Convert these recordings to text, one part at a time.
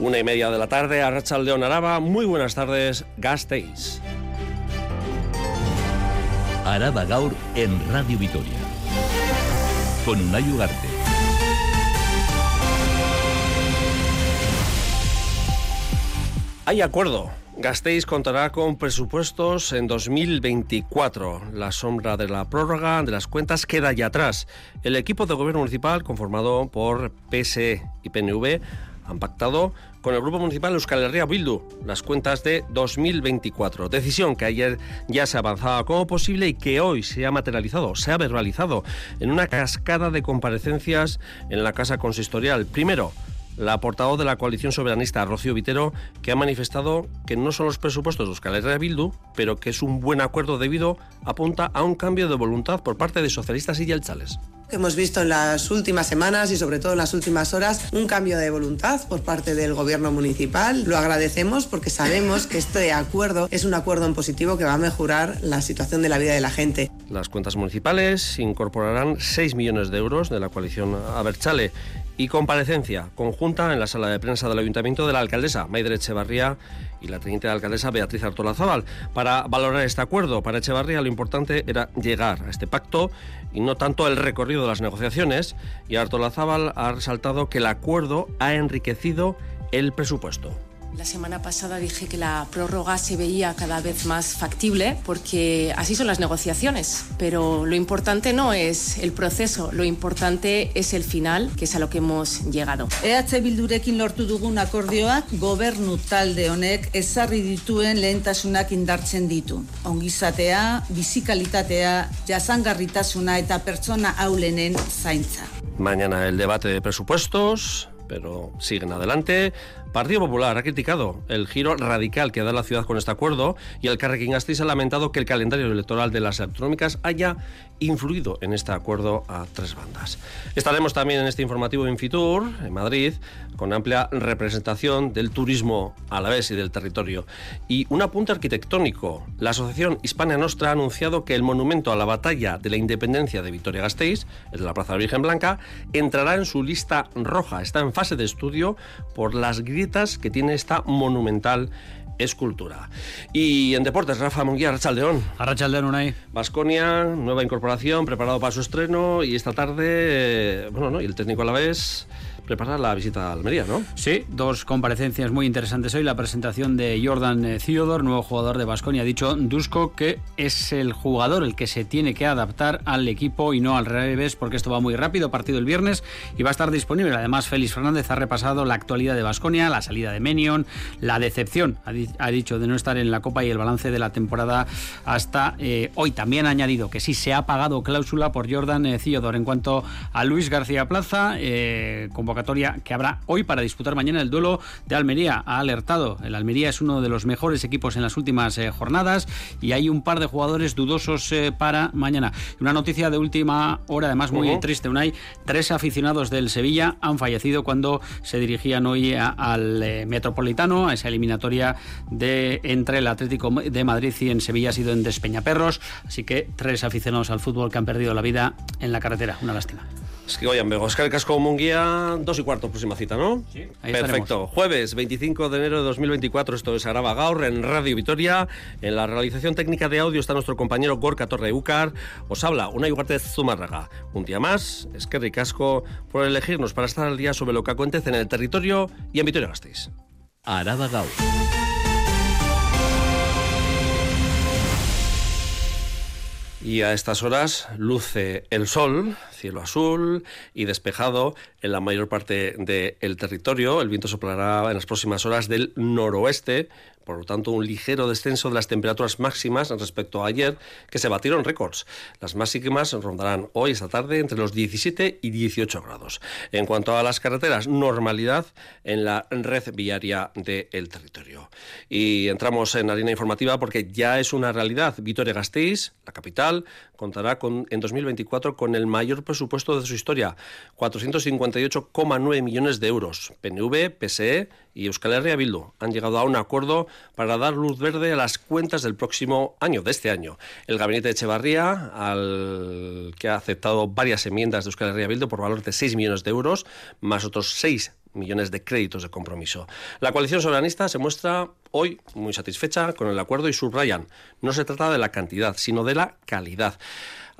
Una y media de la tarde, a León Araba. Muy buenas tardes, Gasteiz. Araba Gaur en Radio Vitoria. Con Unai Ugarte. Hay acuerdo. Gasteiz contará con presupuestos en 2024. La sombra de la prórroga de las cuentas queda ya atrás. El equipo de gobierno municipal, conformado por PSE y PNV, han pactado con el Grupo Municipal Euskal Herria Bildu las cuentas de 2024. Decisión que ayer ya se avanzaba como posible y que hoy se ha materializado, se ha verbalizado en una cascada de comparecencias en la Casa Consistorial. Primero, la portavoz de la coalición soberanista, Rocío Vitero, que ha manifestado que no son los presupuestos de Euskal Herria Bildu, pero que es un buen acuerdo debido, apunta a un cambio de voluntad por parte de socialistas y yelchales. Hemos visto en las últimas semanas y sobre todo en las últimas horas un cambio de voluntad por parte del gobierno municipal. Lo agradecemos porque sabemos que este acuerdo es un acuerdo en positivo que va a mejorar la situación de la vida de la gente. Las cuentas municipales incorporarán 6 millones de euros de la coalición Aberchale y comparecencia conjunta en la sala de prensa del Ayuntamiento de la alcaldesa Maider Echevarría y la teniente de alcaldesa Beatriz Artola Zaval. Para valorar este acuerdo, para Echevarría lo importante era llegar a este pacto y no tanto el recorrido de las negociaciones. Y Artola Zaval ha resaltado que el acuerdo ha enriquecido el presupuesto. La semana pasada dije que la prórroga se veía cada vez más factible porque así son las negociaciones. Pero lo importante no es el proceso, lo importante es el final, que es a lo que hemos llegado. EH Bildurekin lortu dugun akordioak gobernu talde honek ezarri dituen lehentasunak indartzen ditu. Ongizatea, bizikalitatea, jasangarritasuna eta pertsona aulenen zaintza. Mañana el debate de presupuestos, pero siguen adelante. Partido Popular ha criticado el giro radical que da la ciudad con este acuerdo y el Carrequín Gasteiz ha lamentado que el calendario electoral de las autonómicas haya influido en este acuerdo a tres bandas. Estaremos también en este informativo en Fitur, en Madrid, con amplia representación del turismo a la vez y del territorio. Y un apunte arquitectónico. La Asociación Hispania Nostra ha anunciado que el monumento a la batalla de la independencia de Vitoria-Gasteiz, el de la Plaza de la Virgen Blanca, entrará en su lista roja. Está en fase de estudio por las grietas que tiene esta monumental escultura. Y en deportes, Rafa Munguía, Arrachaldeón. Arrachaldeón, Unai. Vasconia, nueva incorporación, preparado para su estreno y esta tarde, eh, bueno, ¿no? Y el técnico a la vez prepara la visita a Almería, ¿no? Sí, dos comparecencias muy interesantes hoy. La presentación de Jordan eh, Theodore, nuevo jugador de Basconia. Ha dicho Dusko que es el jugador el que se tiene que adaptar al equipo y no al revés, porque esto va muy rápido. Partido el viernes y va a estar disponible. Además, Félix Fernández ha repasado la actualidad de Basconia, la salida de Menion, la decepción, ha, di ha, dicho, de no estar en la Copa y el balance de la temporada hasta eh, hoy. También ha añadido que sí se ha pagado cláusula por Jordan eh, Theodore. En cuanto a Luis García Plaza, eh, convocatoria que habrá hoy para disputar mañana el duelo de Almería. Ha alertado, el Almería es uno de los mejores equipos en las últimas eh, jornadas y hay un par de jugadores dudosos eh, para mañana. Una noticia de última hora, además muy uh -huh. triste, Unai. Tres aficionados del Sevilla han fallecido cuando se dirigían hoy a, al eh, Metropolitano, a esa eliminatoria de entre el Atlético de Madrid y en Sevilla ha sido en Despeñaperros. Así que tres aficionados al fútbol que han perdido la vida en la carretera. Una lástima. Es que oigan, Oscar Casco Munguía, dos y cuarto, próxima cita, ¿no? Sí, ahí Perfecto. Estaremos. Jueves 25 de enero de 2024, esto es Araba Gaur en Radio Vitoria. En la realización técnica de audio está nuestro compañero Gorka Torre Ucar. Os habla una iguarte Zumárraga. Un día más, es que ricasco por elegirnos para estar al día sobre lo que acontece en el territorio y en Vitoria Gasteiz. Araba Gaur. Y a estas horas luce el sol, cielo azul y despejado en la mayor parte del territorio. El viento soplará en las próximas horas del noroeste, por lo tanto un ligero descenso de las temperaturas máximas respecto a ayer, que se batieron récords. Las máximas rondarán hoy, esta tarde, entre los 17 y 18 grados. En cuanto a las carreteras, normalidad en la red viaria del territorio. Y entramos en harina informativa porque ya es una realidad. Vitoria-Gasteiz, la capital, contará con, en 2024 con el mayor presupuesto de su historia, 458,9 millones de euros. PNV, PSE y Euskal Herria Bildu han llegado a un acuerdo para dar luz verde a las cuentas del próximo año, de este año. El gabinete de Echevarría, al que ha aceptado varias enmiendas de Euskal Herria Bildu por valor de 6 millones de euros, más otros 6 millones de créditos de compromiso. La coalición soberanista se muestra hoy muy satisfecha con el acuerdo y subrayan, no se trata de la cantidad, sino de la calidad.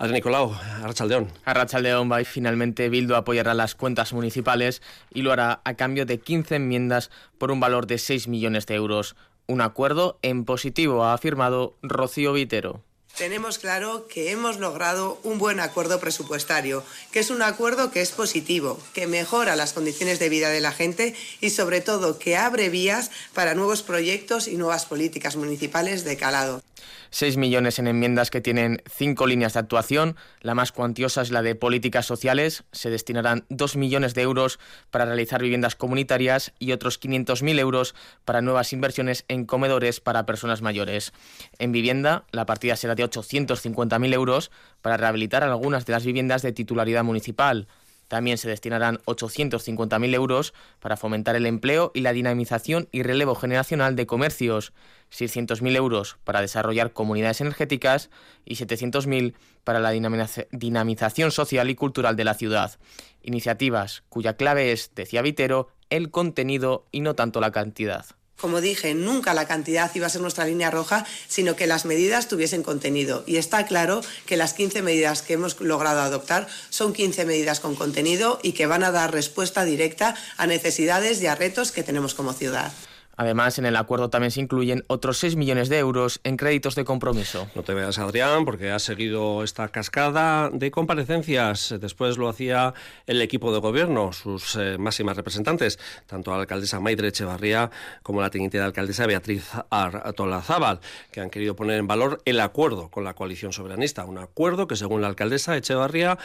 Adri Nicolau, Arrachaldeón. Arrachaldeón va y finalmente Bildu apoyará las cuentas municipales y lo hará a cambio de 15 enmiendas por un valor de 6 millones de euros. Un acuerdo en positivo, ha afirmado Rocío Vitero. Tenemos claro que hemos logrado un buen acuerdo presupuestario, que es un acuerdo que es positivo, que mejora las condiciones de vida de la gente y sobre todo que abre vías para nuevos proyectos y nuevas políticas municipales de calado. 6 millones en enmiendas que tienen cinco líneas de actuación. La más cuantiosa es la de políticas sociales. Se destinarán 2 millones de euros para realizar viviendas comunitarias y otros 500.000 euros para nuevas inversiones en comedores para personas mayores. En vivienda, la partida será de 850.000 euros para rehabilitar algunas de las viviendas de titularidad municipal. También se destinarán 850.000 euros para fomentar el empleo y la dinamización y relevo generacional de comercios, 600.000 euros para desarrollar comunidades energéticas y 700.000 para la dinamización social y cultural de la ciudad. Iniciativas cuya clave es, decía Vitero, el contenido y no tanto la cantidad. Como dije, nunca la cantidad iba a ser nuestra línea roja, sino que las medidas tuviesen contenido. Y está claro que las 15 medidas que hemos logrado adoptar son 15 medidas con contenido y que van a dar respuesta directa a necesidades y a retos que tenemos como ciudad. Además, en el acuerdo también se incluyen otros 6 millones de euros en créditos de compromiso. No te veas, Adrián, porque has seguido esta cascada de comparecencias. Después lo hacía el equipo de gobierno, sus eh, máximas representantes, tanto la alcaldesa Maidre Echevarría como la teniente de alcaldesa Beatriz Artolazábal, que han querido poner en valor el acuerdo con la coalición soberanista. Un acuerdo que, según la alcaldesa Echevarría,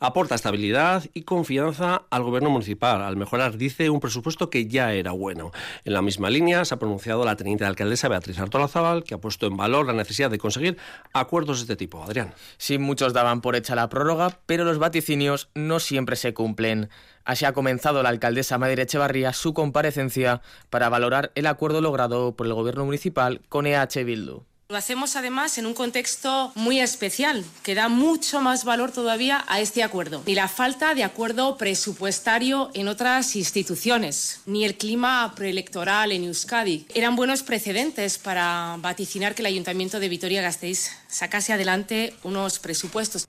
aporta estabilidad y confianza al gobierno municipal, al mejorar, dice, un presupuesto que ya era bueno. En la misma línea se ha pronunciado la teniente de alcaldesa Beatriz Artolazábal, que ha puesto en valor la necesidad de conseguir acuerdos de este tipo. Adrián. Sí, muchos daban por hecha la prórroga, pero los vaticinios no siempre se cumplen. Así ha comenzado la alcaldesa Madre Echevarría su comparecencia para valorar el acuerdo logrado por el gobierno municipal con EH Bildu. Lo hacemos además en un contexto muy especial, que da mucho más valor todavía a este acuerdo. Ni la falta de acuerdo presupuestario en otras instituciones, ni el clima preelectoral en Euskadi eran buenos precedentes para vaticinar que el Ayuntamiento de Vitoria-Gasteiz sacase adelante unos presupuestos.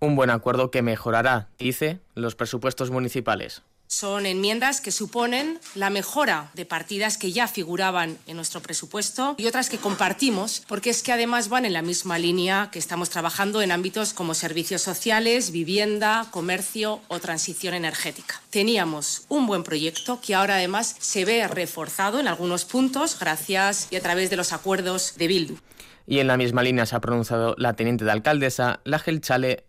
Un buen acuerdo que mejorará, dice, los presupuestos municipales. Son enmiendas que suponen la mejora de partidas que ya figuraban en nuestro presupuesto y otras que compartimos, porque es que además van en la misma línea que estamos trabajando en ámbitos como servicios sociales, vivienda, comercio o transición energética. Teníamos un buen proyecto que ahora además se ve reforzado en algunos puntos gracias y a través de los acuerdos de Bildu. Y en la misma línea se ha pronunciado la teniente de alcaldesa, la Gelchale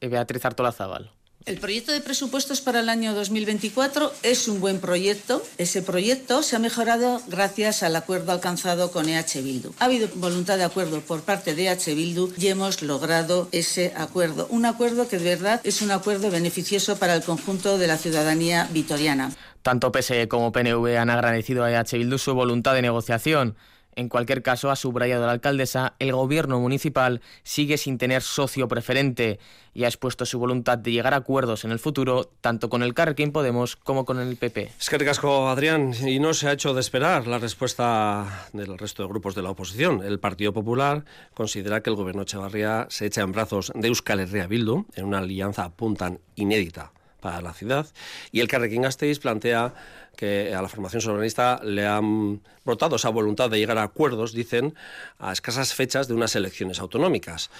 Beatriz Artolazábal. El proyecto de presupuestos para el año 2024 es un buen proyecto. Ese proyecto se ha mejorado gracias al acuerdo alcanzado con EH Bildu. Ha habido voluntad de acuerdo por parte de EH Bildu y hemos logrado ese acuerdo. Un acuerdo que de verdad es un acuerdo beneficioso para el conjunto de la ciudadanía vitoriana. Tanto PSE como PNV han agradecido a EH Bildu su voluntad de negociación. En cualquier caso, ha subrayado la alcaldesa, el gobierno municipal sigue sin tener socio preferente y ha expuesto su voluntad de llegar a acuerdos en el futuro, tanto con el Carrequín Podemos como con el PP. Es que casco, Adrián, y no se ha hecho de esperar la respuesta del resto de grupos de la oposición. El Partido Popular considera que el gobierno Echevarría se echa en brazos de Euskal Herria Bildu en una alianza puntan inédita para la ciudad y el Carrequín Gasteiz plantea que a la formación soberanista le han brotado esa voluntad de llegar a acuerdos, dicen, a escasas fechas de unas elecciones autonómicas.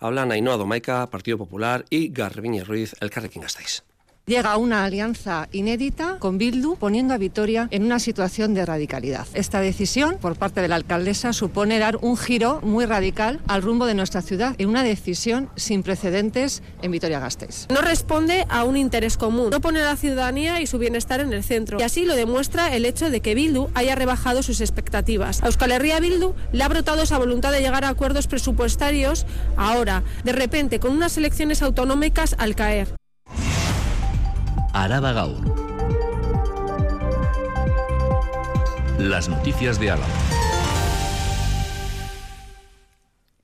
Hablan Ainhoa Domaica, Partido Popular, y Garbiñe Ruiz, el Carrequín Gasteiz llega una alianza inédita con Bildu, poniendo a Vitoria en una situación de radicalidad. Esta decisión por parte de la alcaldesa supone dar un giro muy radical al rumbo de nuestra ciudad en una decisión sin precedentes en Vitoria-Gasteiz. No responde a un interés común, no pone a la ciudadanía y su bienestar en el centro. Y así lo demuestra el hecho de que Bildu haya rebajado sus expectativas. A Euskal Herria Bildu le ha brotado esa voluntad de llegar a acuerdos presupuestarios ahora, de repente, con unas elecciones autonómicas al caer. Araba Gaur. Las noticias de Álava.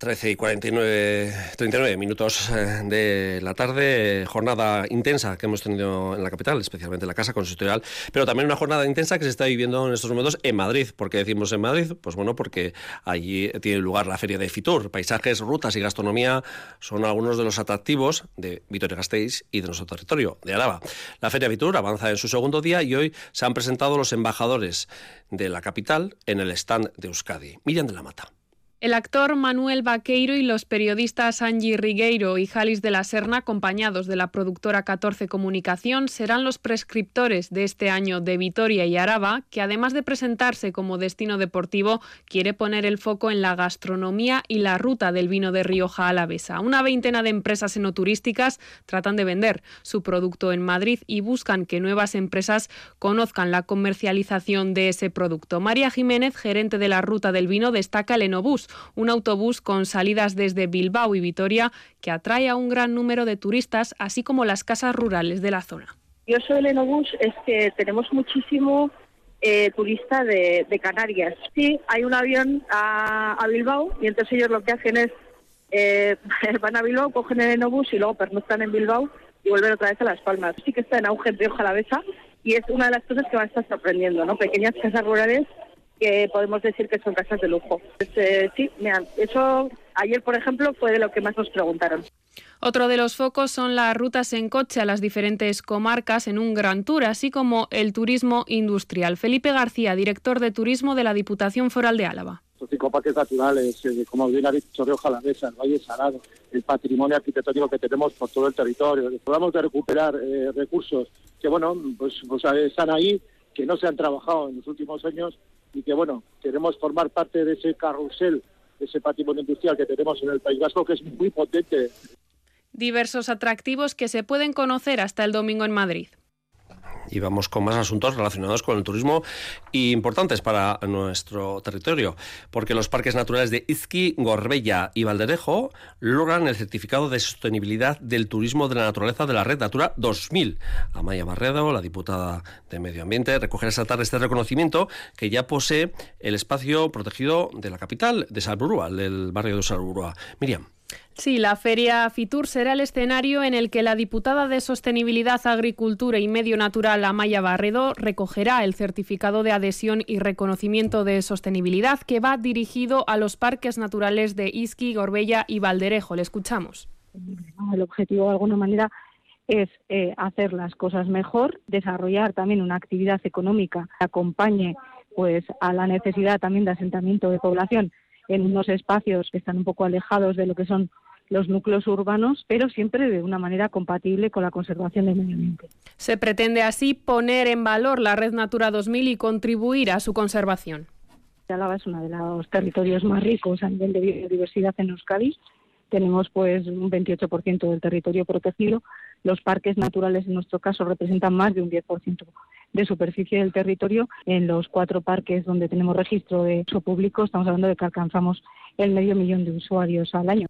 13 y 49, 39 minutos eh, de la tarde, jornada intensa que hemos tenido en la capital, especialmente en la Casa Consistorial, pero también una jornada intensa que se está viviendo en estos momentos en Madrid. ¿Por qué decimos en Madrid? Pues bueno, porque allí tiene lugar la Feria de Fitur. Paisajes, rutas y gastronomía son algunos de los atractivos de Vitoria-Gasteiz y de nuestro territorio, de Araba. La Feria Fitur avanza en su segundo día y hoy se han presentado los embajadores de la capital en el stand de Euskadi. Miriam de la Mata. El actor Manuel Vaqueiro y los periodistas Angie Rigueiro y Jalis de la Serna, acompañados de la productora 14 Comunicación, serán los prescriptores de este año de Vitoria y Araba, que además de presentarse como destino deportivo, quiere poner el foco en la gastronomía y la ruta del vino de Rioja Alavesa. Una veintena de empresas enoturísticas tratan de vender su producto en Madrid y buscan que nuevas empresas conozcan la comercialización de ese producto. María Jiménez, gerente de la ruta del vino, destaca el Enobús un autobús con salidas desde Bilbao y Vitoria que atrae a un gran número de turistas, así como las casas rurales de la zona. Yo soy el Enobús, es que tenemos muchísimo eh, turista de, Canarias. Sí, hay un avión a, Bilbao y entonces ellos lo que hacen es eh, van a Bilbao, cogen el Enobús y luego pernoctan en Bilbao y vuelven otra vez a Las Palmas. Sí que está en auge en Rioja Alavesa y es una de las cosas que va a estar sorprendiendo, ¿no? Pequeñas casas rurales que podemos decir que son casas de lujo. Pues, eh, sí, mira, eso ayer, por ejemplo, fue de lo que más nos preguntaron. Otro de los focos son las rutas en coche a las diferentes comarcas en un gran tour, así como el turismo industrial. Felipe García, director de turismo de la Diputación Foral de Álava. Estos cinco parques naturales, eh, como bien ha dicho Río Jalavesa, el Valle Salado, el patrimonio arquitectónico que tenemos por todo el territorio, que podamos de recuperar eh, recursos que, bueno, pues, pues están ahí, que no se han trabajado en los últimos años y que, bueno, queremos formar parte de ese carrusel, de ese patrimonio industrial que tenemos en el País Vasco, que es muy potente. Diversos atractivos que se pueden conocer hasta el domingo en Madrid y vamos con más asuntos relacionados con el turismo y importantes para nuestro territorio, porque los parques naturales de Izqui, Gorbella y Valderejo logran el certificado de sostenibilidad del turismo de la naturaleza de la Red Natura 2000. Amaya Barredo, la diputada de Medio Ambiente, recogerá esta tarde este reconocimiento que ya posee el espacio protegido de la capital de Salburúa, del barrio de Salburúa. Miriam. Sí, la Feria Fitur será el escenario en el que la diputada de Sostenibilidad, Agricultura y Medio Natural, Amaya Barredo, recogerá el certificado de adhesión y reconocimiento de sostenibilidad que va dirigido a los parques naturales de Isqui, Gorbella y Valderejo. Le escuchamos. El objetivo, de alguna manera, es eh, hacer las cosas mejor, desarrollar también una actividad económica que acompañe pues, a la necesidad también de asentamiento de población en unos espacios que están un poco alejados de lo que son los núcleos urbanos, pero siempre de una manera compatible con la conservación del medio ambiente. Se pretende así poner en valor la Red Natura 2000 y contribuir a su conservación. Álava es uno de los territorios más ricos a nivel de biodiversidad en Euskadi. Tenemos pues un 28% del territorio protegido. Los parques naturales en nuestro caso representan más de un 10% de superficie del territorio. En los cuatro parques donde tenemos registro de uso público estamos hablando de que alcanzamos el medio millón de usuarios al año.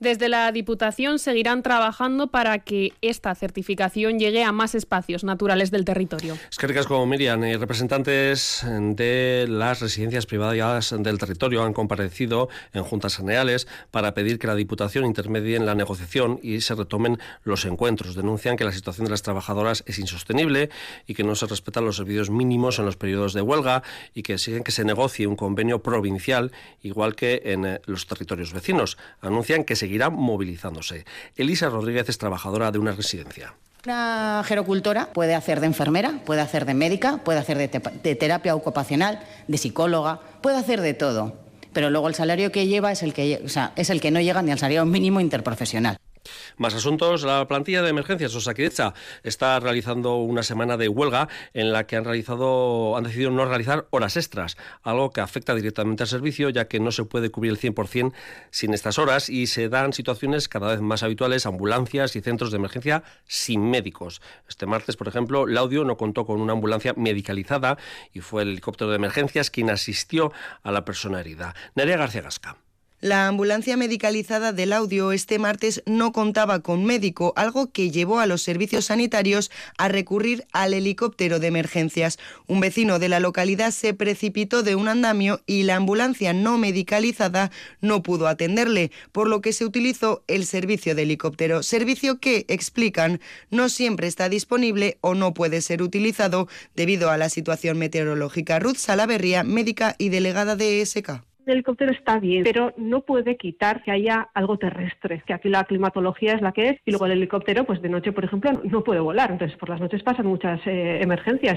Desde la Diputación seguirán trabajando para que esta certificación llegue a más espacios naturales del territorio. Es que como Miriam, y representantes de las residencias privadas del territorio han comparecido en juntas generales para pedir que la Diputación intermedie en la negociación y se retomen los encuentros. Denuncian que la situación de las trabajadoras es insostenible y que no se respetan los servicios mínimos en los periodos de huelga y que exigen que se negocie un convenio provincial igual que en eh, los territorios vecinos. Anuncian que se seguirá movilizándose. Elisa Rodríguez es trabajadora de una residencia. Una gerocultora puede hacer de enfermera, puede hacer de médica, puede hacer de, terapia ocupacional, de psicóloga, puede hacer de todo. Pero luego el salario que lleva es el que, es el que no llega ni al salario mínimo interprofesional. Más asuntos. La plantilla de emergencias Osakidecha está realizando una semana de huelga en la que han realizado han decidido no realizar horas extras, algo que afecta directamente al servicio ya que no se puede cubrir el 100% sin estas horas y se dan situaciones cada vez más habituales, ambulancias y centros de emergencia sin médicos. Este martes, por ejemplo, Laudio no contó con una ambulancia medicalizada y fue el helicóptero de emergencias quien asistió a la persona herida. Nerea García Gasca. La ambulancia medicalizada del audio este martes no contaba con médico, algo que llevó a los servicios sanitarios a recurrir al helicóptero de emergencias. Un vecino de la localidad se precipitó de un andamio y la ambulancia no medicalizada no pudo atenderle, por lo que se utilizó el servicio de helicóptero, servicio que, explican, no siempre está disponible o no puede ser utilizado debido a la situación meteorológica. Ruth Salaverría, médica y delegada de ESK el helicóptero está bien, pero no puede quitar que haya algo terrestre, que aquí la climatología es la que es y luego el helicóptero, pues de noche, por ejemplo, no puede volar, entonces por las noches pasan muchas eh, emergencias.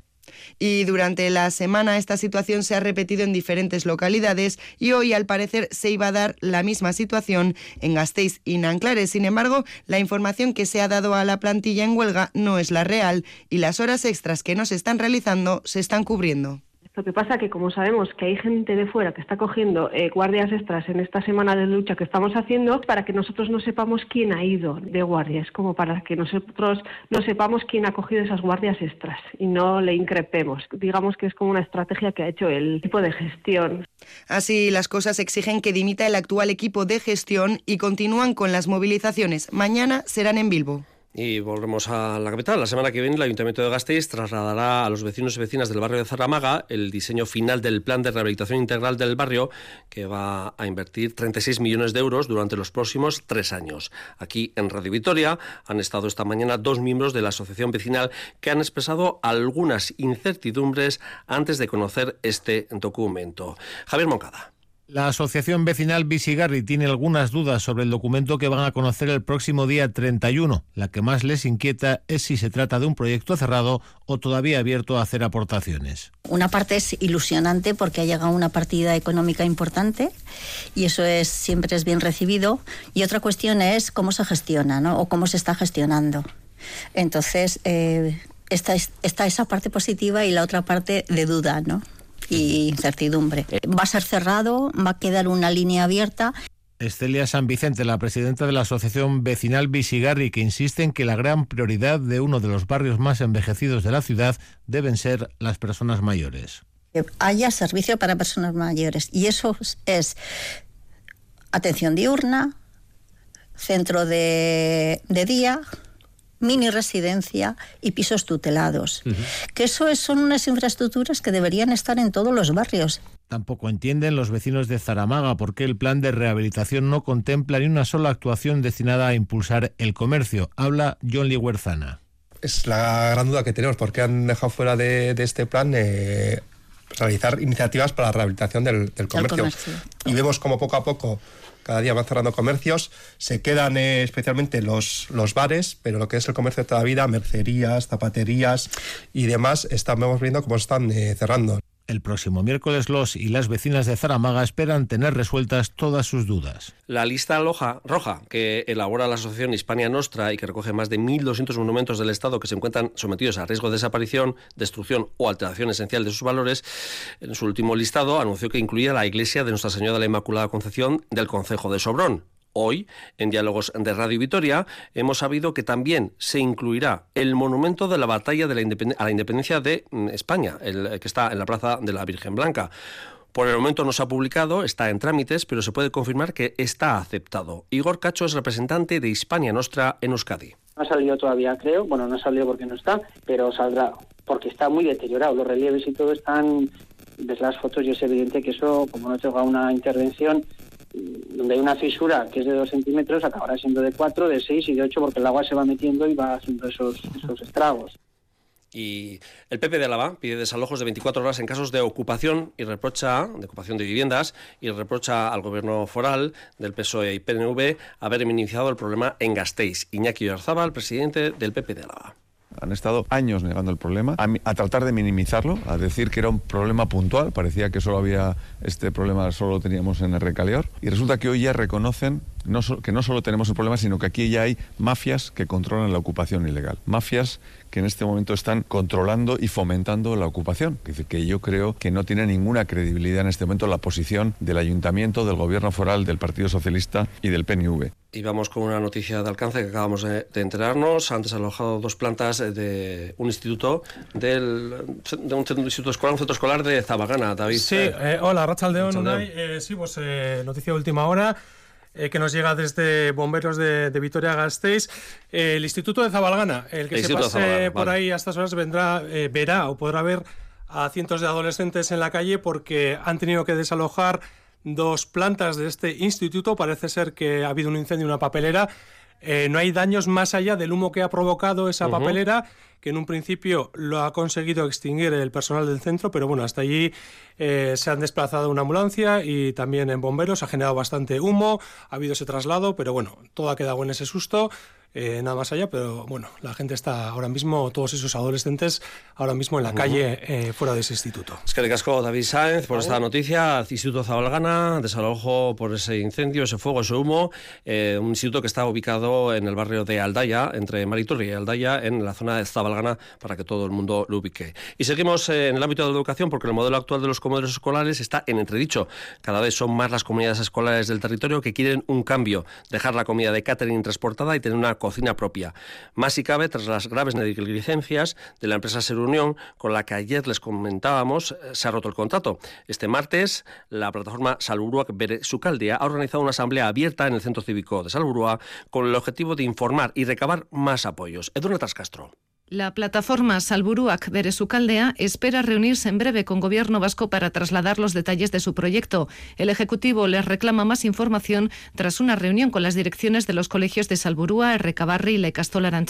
Y durante la semana esta situación se ha repetido en diferentes localidades y hoy al parecer se iba a dar la misma situación en Gasteiz y Nanclares. Sin embargo, la información que se ha dado a la plantilla en huelga no es la real y las horas extras que no se están realizando se están cubriendo. Lo que pasa que como sabemos que hay gente de fuera que está cogiendo eh, guardias extras en esta semana de lucha que estamos haciendo, para que nosotros no sepamos quién ha ido de guardias, como para que nosotros no sepamos quién ha cogido esas guardias extras y no le increpemos. Digamos que es como una estrategia que ha hecho el equipo de gestión. Así las cosas exigen que dimita el actual equipo de gestión y continúan con las movilizaciones. Mañana serán en Bilbo. Y volvemos a la capital. La semana que viene el Ayuntamiento de Gasteiz trasladará a los vecinos y vecinas del barrio de Zaramaga el diseño final del plan de rehabilitación integral del barrio que va a invertir 36 millones de euros durante los próximos tres años. Aquí en Radio Vitoria han estado esta mañana dos miembros de la asociación vecinal que han expresado algunas incertidumbres antes de conocer este documento. Javier Moncada. La Asociación Vecinal Visigarri tiene algunas dudas sobre el documento que van a conocer el próximo día 31. La que más les inquieta es si se trata de un proyecto cerrado o todavía abierto a hacer aportaciones. Una parte es ilusionante porque ha llegado una partida económica importante y eso es siempre es bien recibido. Y otra cuestión es cómo se gestiona ¿no? o cómo se está gestionando. Entonces, eh, está, está esa parte positiva y la otra parte de duda, ¿no? Y incertidumbre. Va a ser cerrado, va a quedar una línea abierta. Estelia San Vicente, la presidenta de la Asociación Vecinal Visigarri, que insiste en que la gran prioridad de uno de los barrios más envejecidos de la ciudad deben ser las personas mayores. Que haya servicio para personas mayores y eso es atención diurna, centro de, de día, mini residencia y pisos tutelados. Que eso son unas infraestructuras que deberían estar en todos los barrios. Tampoco entienden los vecinos de Zaramaga por qué el plan de rehabilitación no contempla ni una sola actuación destinada a impulsar el comercio. Habla John Lee Huerzana. Es la gran duda que tenemos, porque han dejado fuera de, este plan eh, realizar iniciativas para la rehabilitación del, comercio. Y vemos como poco a poco cada día van cerrando comercios, se quedan eh, especialmente los, los bares, pero lo que es el comercio de toda vida, mercerías, zapaterías y demás, estamos viendo cómo están eh, cerrando. El próximo miércoles los y las vecinas de Zaramaga esperan tener resueltas todas sus dudas. La lista roja que elabora la Asociación Hispania Nostra y que recoge más de 1.200 monumentos del Estado que se encuentran sometidos a riesgo de desaparición, destrucción o alteración esencial de sus valores, en su último listado anunció que incluía la iglesia de Nuestra Señora de la Inmaculada Concepción del Concejo de Sobrón, Hoy, en Diálogos de Radio Vitoria, hemos sabido que también se incluirá el monumento de la batalla de la a la independencia de mm, España, el que está en la Plaza de la Virgen Blanca. Por el momento no se ha publicado, está en trámites, pero se puede confirmar que está aceptado. Igor Cacho es representante de Hispania Nostra en Euskadi. No ha salido todavía, creo. Bueno, no ha salido porque no está, pero saldrá porque está muy deteriorado. Los relieves y todo están, ves las fotos y es evidente que eso, como no tenga una intervención, donde hay una fisura que es de 2 centímetros, acabará siendo de 4, de 6 y de 8 porque el agua se va metiendo y va haciendo esos, estragos. Y el PP de Álava pide desalojos de 24 horas en casos de ocupación y reprocha, de ocupación de viviendas, y reprocha al gobierno foral del PSOE y PNV haber minimizado el problema en Gasteiz. Iñaki el presidente del PP de Álava. Han estado años negando el problema, a, tratar de minimizarlo, a decir que era un problema puntual. Parecía que solo había este problema, solo lo teníamos en el Recaleor. Y resulta que hoy ya reconocen no que no solo tenemos el problema, sino que aquí ya hay mafias que controlan la ocupación ilegal. Mafias que en este momento están controlando y fomentando la ocupación. Dice que yo creo que no tiene ninguna credibilidad en este momento la posición del ayuntamiento, del gobierno foral, del Partido Socialista y del PNV. Y vamos con una noticia de alcance que acabamos de, enterarnos. Antes alojado dos plantas de un instituto del, de un instituto escolar, un centro escolar de Zabagana, David. Sí, eh, hola, Rachaldeón, Unai. Eh, sí, pues eh, noticia de última hora. Eh, que nos llega desde Bomberos de, Vitoria-Gasteiz. el Instituto de Zabalgana, el que se pase por ahí a estas horas vendrá, verá o podrá ver a cientos de adolescentes en la calle porque han tenido que desalojar dos plantas de este instituto. Parece ser que ha habido un incendio en una papelera. Eh, no hay daños más allá del humo que ha provocado esa papelera, que en un principio lo ha conseguido extinguir el personal del centro, pero bueno, hasta allí eh, se han desplazado una ambulancia y también en bomberos ha generado bastante humo, ha habido ese traslado, pero bueno, todo ha quedado en ese susto. Eh, nada más allá, pero bueno, la gente está ahora mismo, todos esos adolescentes, ahora mismo en la calle eh, fuera de ese instituto. Es que le casco David Sáenz por esta noticia. Instituto Zabalgana, desalojo por ese incendio, ese fuego, ese humo. Eh, un instituto que está ubicado en el barrio de Aldaya, entre Mariturri y Aldaya, en la zona de Zabalgana, para que todo el mundo lo ubique. Y seguimos en el ámbito de la educación, porque el modelo actual de los comedores escolares está en entredicho. Cada vez son más las comunidades escolares del territorio que quieren un cambio, dejar la comida de catering transportada y tener una cocina propia. Más si cabe tras las graves negligencias de la empresa Ser Unión, con la que ayer les comentábamos, eh, se ha roto el contrato. Este martes, la plataforma Salburuac Bere Sucaldea ha organizado una asamblea abierta en el Centro Cívico de Salburua con el objetivo de informar y recabar más apoyos. Edurne Castro. La plataforma Salburuac Beresucaldea espera reunirse en breve con Gobierno vasco para trasladar los detalles de su proyecto. El Ejecutivo les reclama más información tras una reunión con las direcciones de los colegios de Salburúa, Recabarri y La Castola.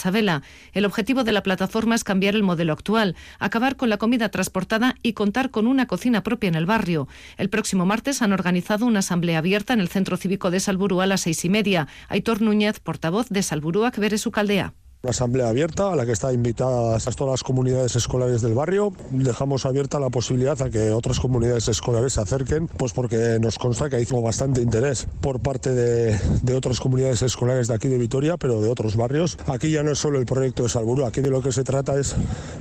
El objetivo de la plataforma es cambiar el modelo actual, acabar con la comida transportada y contar con una cocina propia en el barrio. El próximo martes han organizado una asamblea abierta en el Centro Cívico de Salburúa a las seis y media. Aitor Núñez, portavoz de Salburuac Beresucaldea. Una asamblea abierta a la que está invitadas todas las comunidades escolares del barrio. Dejamos abierta la posibilidad a que otras comunidades escolares se acerquen, pues porque nos consta que hay bastante interés por parte de, de, otras comunidades escolares de aquí de Vitoria, pero de otros barrios. Aquí ya no es solo el proyecto de Salburu, aquí de lo que se trata es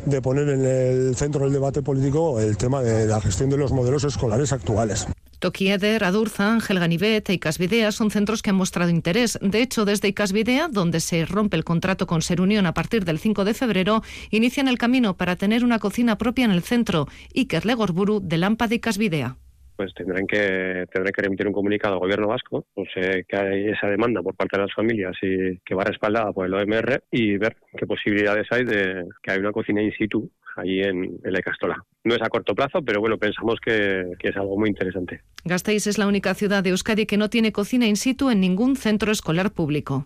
de poner en el centro del debate político el tema de la gestión de los modelos escolares actuales. Tokieder, Adurza, Ángel Ganivet e Icasvidea son centros que han mostrado interés. De hecho, desde Icasvidea, donde se rompe el contrato con Ser Unión a partir del 5 de febrero, inician el camino para tener una cocina propia en el centro. Iker Legorburu, de Lampa de Icasvidea pues tendrán que tendrán que remitir un comunicado al gobierno vasco, pues que hay esa demanda por parte de las familias y que va respaldada por el OMR y ver qué posibilidades hay de que haya una cocina in situ allí en, La Castola. No es a corto plazo, pero bueno, pensamos que, que, es algo muy interesante. Gasteiz es la única ciudad de Euskadi que no tiene cocina in situ en ningún centro escolar público.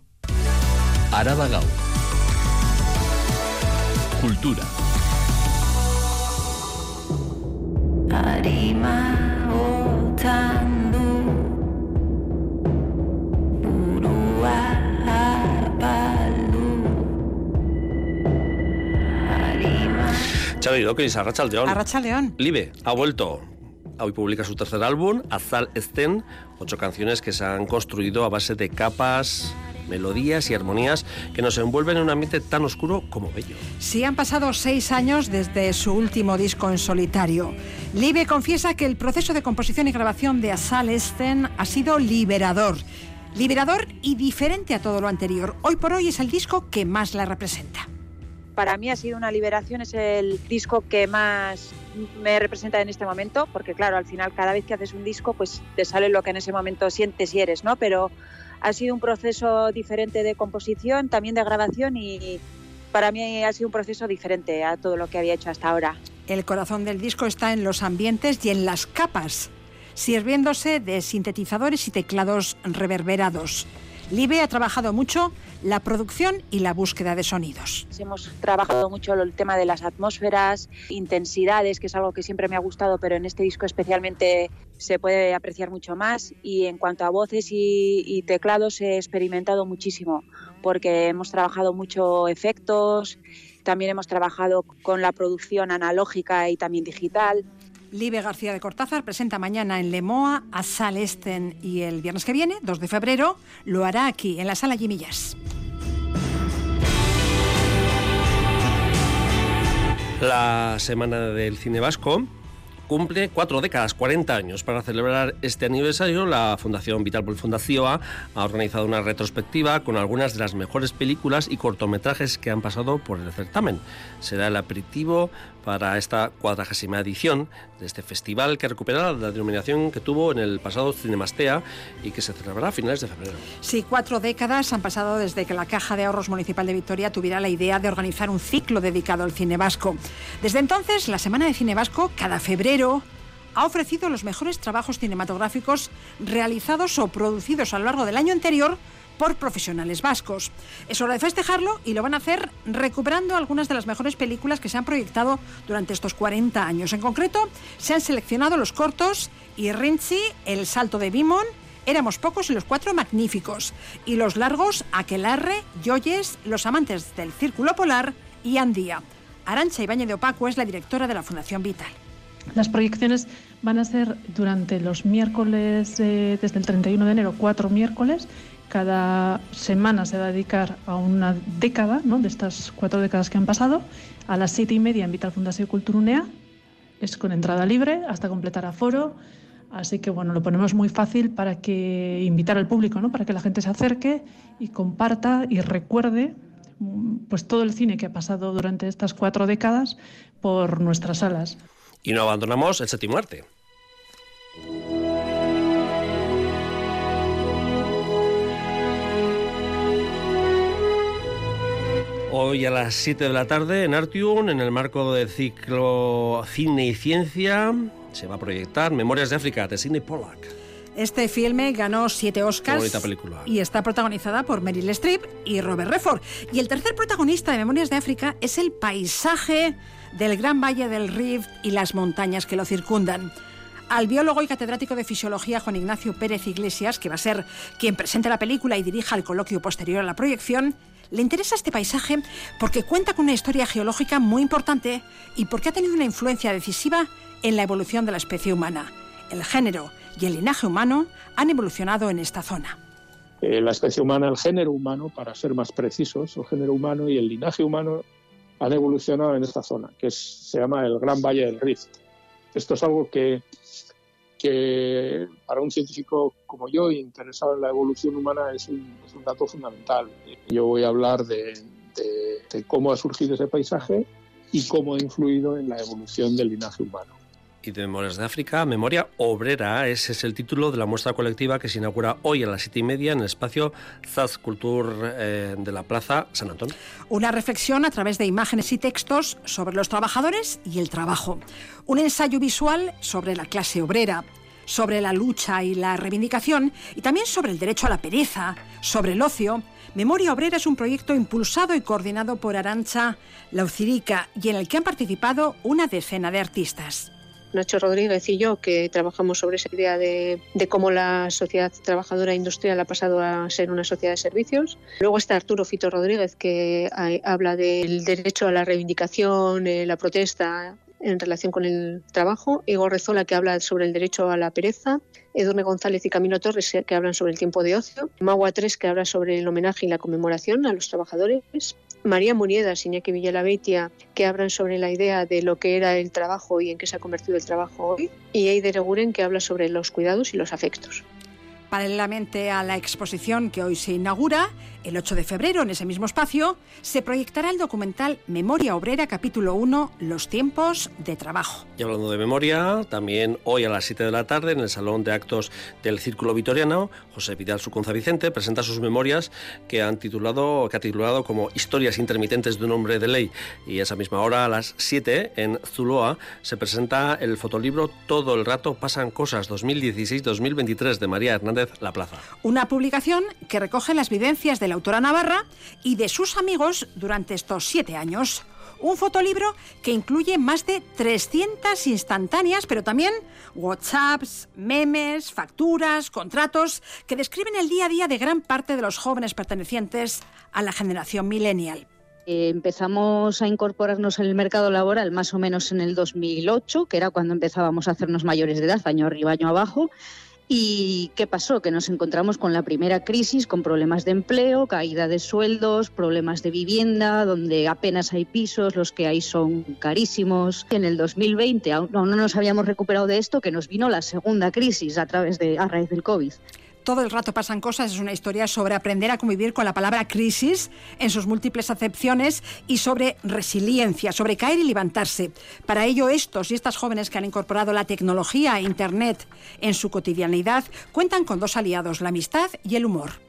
Araba Cultura. Xavi López, Arracha León. Arracha León. Live ha vuelto. Hoy publica su tercer álbum, Azal Esten, ocho canciones que se han construido a base de capas, melodías y armonías que nos envuelven en un ambiente tan oscuro como bello. Sí, han pasado seis años desde su último disco en solitario. Live confiesa que el proceso de composición y grabación de Azal Esten ha sido liberador. Liberador y diferente a todo lo anterior. Hoy por hoy es el disco que más la representa para mí ha sido una liberación, es el disco que más me representa en este momento, porque claro, al final cada vez que haces un disco, pues te sale lo que en ese momento sientes y eres, ¿no? Pero ha sido un proceso diferente de composición, también de grabación y para mí ha sido un proceso diferente a todo lo que había hecho hasta ahora. El corazón del disco está en los ambientes y en las capas, sirviéndose de sintetizadores y teclados reverberados. Libe ha trabajado mucho la producción y la búsqueda de sonidos. Hemos trabajado mucho el tema de las atmósferas, intensidades, que es algo que siempre me ha gustado, pero en este disco especialmente se puede apreciar mucho más. Y en cuanto a voces y, teclados he experimentado muchísimo, porque hemos trabajado mucho efectos, también hemos trabajado con la producción analógica y también digital Libe García de Cortázar presenta mañana en Lemoa a Sal Esten y el viernes que viene, 2 de febrero, lo hará aquí, en la sala Jimillas. La Semana del Cine Vasco cumple cuatro décadas, 40 años. Para celebrar este aniversario, la Fundación Vital por Fundación ha organizado una retrospectiva con algunas de las mejores películas y cortometrajes que han pasado por el certamen. Será el aperitivo para esta cuadragésima edición de este festival que recuperará la denominación que tuvo en el pasado Cinemastea y que se celebrará a finales de febrero. Sí, cuatro décadas han pasado desde que la Caja de Ahorros Municipal de Vitoria tuviera la idea de organizar un ciclo dedicado al cine vasco. Desde entonces, la Semana de Cine Vasco, cada febrero, ha ofrecido los mejores trabajos cinematográficos realizados o producidos a lo largo del año anterior por profesionales vascos. Es hora de festejarlo y lo van a hacer recuperando algunas de las mejores películas que se han proyectado durante estos 40 años. En concreto, se han seleccionado los cortos Irrinchi, El Salto de Bimon, Éramos pocos y los cuatro magníficos, y los largos Aquelarre, Yoyes, Los amantes del Círculo Polar y Andía. Arancha Ibañez de Opaco es la directora de la Fundación Vital. Las proyecciones van a ser durante los miércoles, eh, desde el 31 de enero, cuatro miércoles, cada semana se va a dedicar a una década, ¿no? de estas cuatro décadas que han pasado, a las siete y media en Vital Fundación Culturunea, es con entrada libre hasta completar aforo, así que bueno, lo ponemos muy fácil para que invitar al público, ¿no? para que la gente se acerque y comparta y recuerde pues todo el cine que ha pasado durante estas cuatro décadas por nuestras salas. Y no abandonamos el séptimo arte. Hoy a las 7 de la tarde en Artium, en el marco del ciclo Cine y Ciencia, se va a proyectar Memorias de África de Sidney Pollack. Este filme ganó siete Oscars y está protagonizada por Meryl Streep y Robert Redford. Y el tercer protagonista de Memorias de África es el paisaje del Gran Valle del Rift y las montañas que lo circundan. Al biólogo y catedrático de fisiología Juan Ignacio Pérez Iglesias, que va a ser quien presente la película y dirija el coloquio posterior a la proyección, le interesa este paisaje porque cuenta con una historia geológica muy importante y porque ha tenido una influencia decisiva en la evolución de la especie humana. El género y el linaje humano han evolucionado en esta zona. Eh, la especie humana, el género humano, para ser más precisos, el género humano y el linaje humano han evolucionado en esta zona, que se llama el Gran Valle del Rift. Esto es algo que, que para un científico como yo, interesado en la evolución humana, es un, dato fundamental. Yo voy a hablar de, de cómo ha surgido ese paisaje y cómo ha influido en la evolución del linaje humano de Memorias de África, Memoria Obrera. Ese es el título de la muestra colectiva que se inaugura hoy a las siete y media en el espacio Zaz Cultur eh, de la Plaza San Antón. Una reflexión a través de imágenes y textos sobre los trabajadores y el trabajo. Un ensayo visual sobre la clase obrera sobre la lucha y la reivindicación y también sobre el derecho a la pereza, sobre el ocio. Memoria Obrera es un proyecto impulsado y coordinado por Arancha Laucirica y en el que han participado una decena de artistas. Nacho Rodríguez y yo, que trabajamos sobre esa idea de, cómo la sociedad trabajadora industrial ha pasado a ser una sociedad de servicios. Luego está Arturo Fito Rodríguez, que habla del derecho a la reivindicación, eh, la protesta en relación con el trabajo, Igor Rezola que habla sobre el derecho a la pereza, Edurne González y Camilo Torres que hablan sobre el tiempo de ocio, Magua 3 que habla sobre el homenaje y la conmemoración a los trabajadores, María Muniedas Iñaki Villalabeitia, que hablan sobre la idea de lo que era el trabajo y en qué se ha convertido el trabajo hoy, y Eider Eguren, que habla sobre los cuidados y los afectos. Paralelamente a la exposición que hoy se inaugura, el 8 de febrero, en ese mismo espacio, se proyectará el documental Memoria Obrera, capítulo 1, Los tiempos de trabajo. Y hablando de memoria, también hoy a las 7 de la tarde, en el Salón de Actos del Círculo Vitoriano, José Vidal Sucunza Vicente presenta sus memorias que, han titulado, que ha titulado como Historias intermitentes de un hombre de ley. Y esa misma hora, a las 7, en Zuloa, se presenta el fotolibro Todo el rato pasan cosas 2016-2023 de María Hernández La Plaza. Una publicación que recoge las vivencias de la autora navarra y de sus amigos durante estos siete años. Un fotolibro que incluye más de 300 instantáneas, pero también WhatsApps, memes, facturas, contratos, que describen el día a día de gran parte de los jóvenes pertenecientes a la generación millennial. Eh, empezamos a incorporarnos en el mercado laboral más o menos en el 2008, que era cuando empezábamos a hacernos mayores de edad, año arriba, año abajo. ¿Y qué pasó? Que nos encontramos con la primera crisis, con problemas de empleo, caída de sueldos, problemas de vivienda, donde apenas hay pisos, los que hay son carísimos. En el 2020 aún no nos habíamos recuperado de esto, que nos vino la segunda crisis a través de a raíz del COVID. Todo el rato pasan cosas es una historia sobre aprender a convivir con la palabra crisis en sus múltiples acepciones y sobre resiliencia, sobre caer y levantarse. Para ello, estos y estas jóvenes que han incorporado la tecnología e Internet en su cotidianidad cuentan con dos aliados, la amistad y el humor.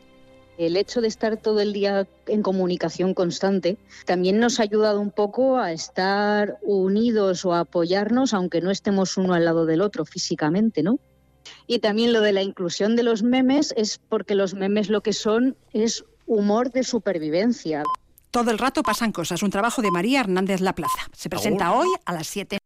El hecho de estar todo el día en comunicación constante también nos ha ayudado un poco a estar unidos o a apoyarnos, aunque no estemos uno al lado del otro físicamente, ¿no? Y también lo de la inclusión de los memes es porque los memes lo que son es humor de supervivencia. Todo el rato pasan cosas. Un trabajo de María Hernández La Plaza. Se presenta hoy a las 7.